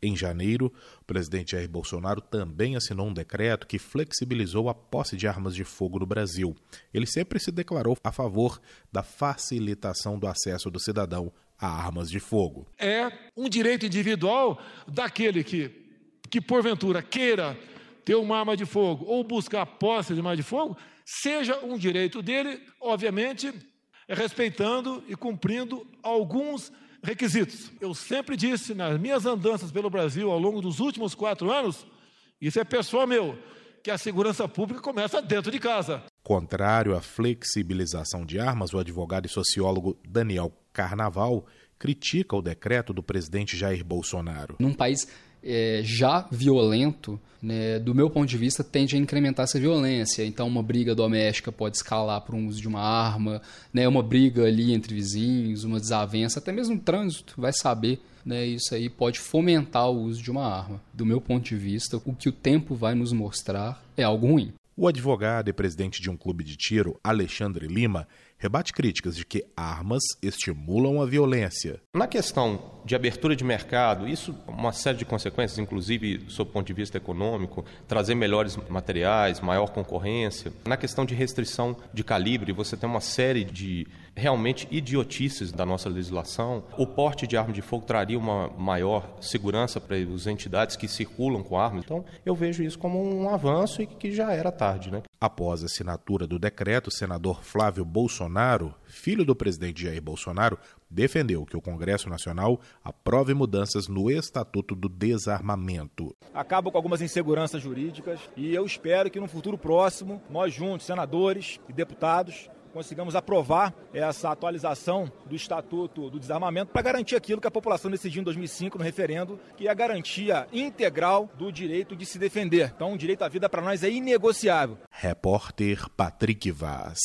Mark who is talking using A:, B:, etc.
A: Em janeiro, o presidente Jair Bolsonaro também assinou um decreto que flexibilizou a posse de armas de fogo no Brasil. Ele sempre se declarou a favor da facilitação do acesso do cidadão a armas de fogo.
B: É um direito individual daquele que, que porventura queira ter uma arma de fogo ou buscar a posse de arma de fogo, seja um direito dele, obviamente, respeitando e cumprindo alguns requisitos. Eu sempre disse nas minhas andanças pelo Brasil ao longo dos últimos quatro anos, isso é pessoal meu, que a segurança pública começa dentro de casa.
A: Contrário à flexibilização de armas, o advogado e sociólogo Daniel Carnaval critica o decreto do presidente Jair Bolsonaro.
C: Num país é, já violento, né, do meu ponto de vista, tende a incrementar essa violência. Então, uma briga doméstica pode escalar para um uso de uma arma, né, uma briga ali entre vizinhos, uma desavença, até mesmo o trânsito vai saber. Né, isso aí pode fomentar o uso de uma arma. Do meu ponto de vista, o que o tempo vai nos mostrar é algo ruim.
A: O advogado e presidente de um clube de tiro, Alexandre Lima, rebate críticas de que armas estimulam a violência.
D: Na questão de abertura de mercado, isso uma série de consequências, inclusive do ponto de vista econômico, trazer melhores materiais, maior concorrência. Na questão de restrição de calibre, você tem uma série de realmente idiotices da nossa legislação. O porte de arma de fogo traria uma maior segurança para as entidades que circulam com armas. Então, eu vejo isso como um avanço e que já era tarde, né?
A: Após a assinatura do decreto, o senador Flávio Bolsonaro, filho do presidente Jair Bolsonaro, defendeu que o Congresso Nacional aprove mudanças no Estatuto do Desarmamento.
E: Acaba com algumas inseguranças jurídicas e eu espero que no futuro próximo, nós juntos, senadores e deputados, consigamos aprovar essa atualização do Estatuto do Desarmamento para garantir aquilo que a população decidiu em 2005 no referendo, que é a garantia integral do direito de se defender. Então, o direito à vida para nós é inegociável.
A: Repórter Patrick Vaz.